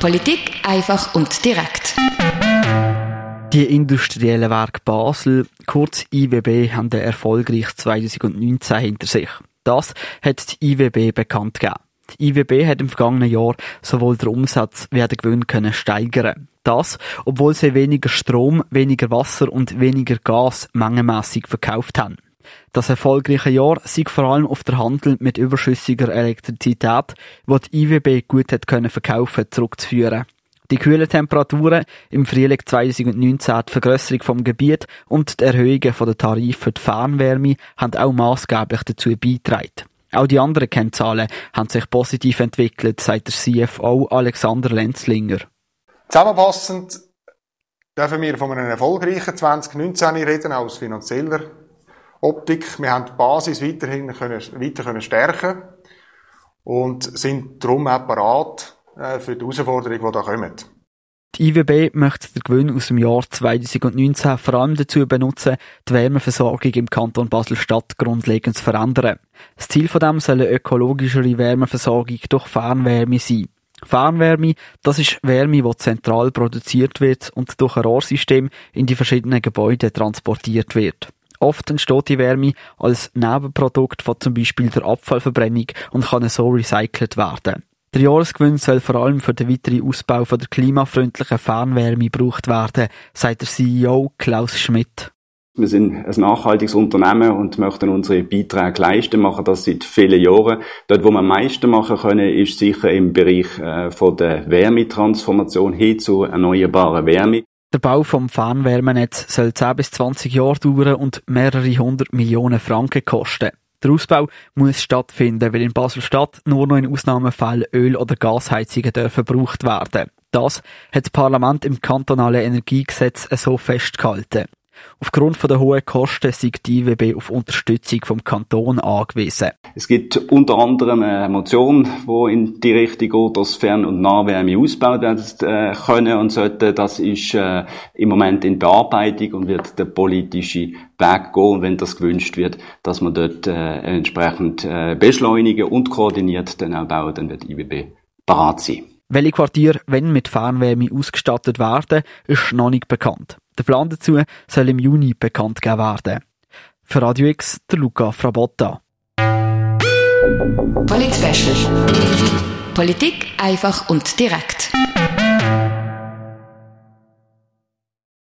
Politik einfach und direkt. Die industriellen Werke Basel, kurz IWB, haben ein erfolgreiches 2019 hinter sich. Das hat die IWB bekannt gegeben. Die IWB hat im vergangenen Jahr sowohl den Umsatz wie auch den Gewinn können steigern. Das, obwohl sie weniger Strom, weniger Wasser und weniger Gas mengenmässig verkauft haben. Das erfolgreiche Jahr sei vor allem auf der Handel mit überschüssiger Elektrizität, wo die IWB gut hat können verkaufen, zurückzuführen. Die kühlen Temperaturen im Frühling 2019, die Vergrösserung vom Gebiet und die Erhöhungen der Tarife für die Fernwärme haben auch maßgeblich dazu beigetragen. Auch die anderen Kennzahlen haben sich positiv entwickelt, sagt der CFO Alexander Lenzlinger. Zusammenfassend dürfen wir von einem erfolgreichen 2019 reden aus finanzieller Optik. Wir haben die Basis weiterhin können, weiter können stärken und sind darum auch parat äh, für die Herausforderungen, die da kommen. Die IWB möchte den Gewinn aus dem Jahr 2019 vor allem dazu benutzen, die Wärmeversorgung im Kanton Basel-Stadt grundlegend zu verändern. Das Ziel von dem soll eine ökologischere Wärmeversorgung durch Fernwärme sein. Fernwärme, das ist Wärme, die zentral produziert wird und durch ein Rohrsystem in die verschiedenen Gebäude transportiert wird. Oft entsteht die Wärme als Nebenprodukt von zum Beispiel der Abfallverbrennung und kann so recycelt werden. Der Jahresgewinn soll vor allem für den weiteren Ausbau von der klimafreundlichen Fernwärme gebraucht werden, sagt der CEO Klaus Schmidt. Wir sind ein nachhaltiges Unternehmen und möchten unsere Beiträge leisten, machen das seit vielen Jahren. Dort, wo wir am meisten machen können, ist sicher im Bereich äh, von der Wärmetransformation hin zu erneuerbarer Wärme. Der Bau vom Fernwärmenetz soll 10 bis 20 Jahre dauern und mehrere hundert Millionen Franken kosten. Der Ausbau muss stattfinden, weil in Basel-Stadt nur noch in Ausnahmefällen Öl- oder Gasheizungen verbraucht werden. Das hat das Parlament im kantonalen Energiegesetz so festgehalten. Aufgrund der hohen Kosten sind die IWB auf Unterstützung vom Kanton angewiesen. Es gibt unter anderem eine Motion, die in die Richtung geht, dass Fern- und Nahwärme ausgebaut werden äh, können und sollten. Das ist äh, im Moment in Bearbeitung und wird der politische Weg gehen, wenn das gewünscht wird, dass man dort äh, entsprechend beschleunigen und koordiniert dann auch bauen, dann wird IWB parat sein. Welche Quartiere, wenn mit Fernwärme ausgestattet werden, ist noch nicht bekannt. Der Plan dazu soll im Juni bekannt gegeben werden. Für Radio X, der Luca Frabotta. Polit Politik einfach und direkt.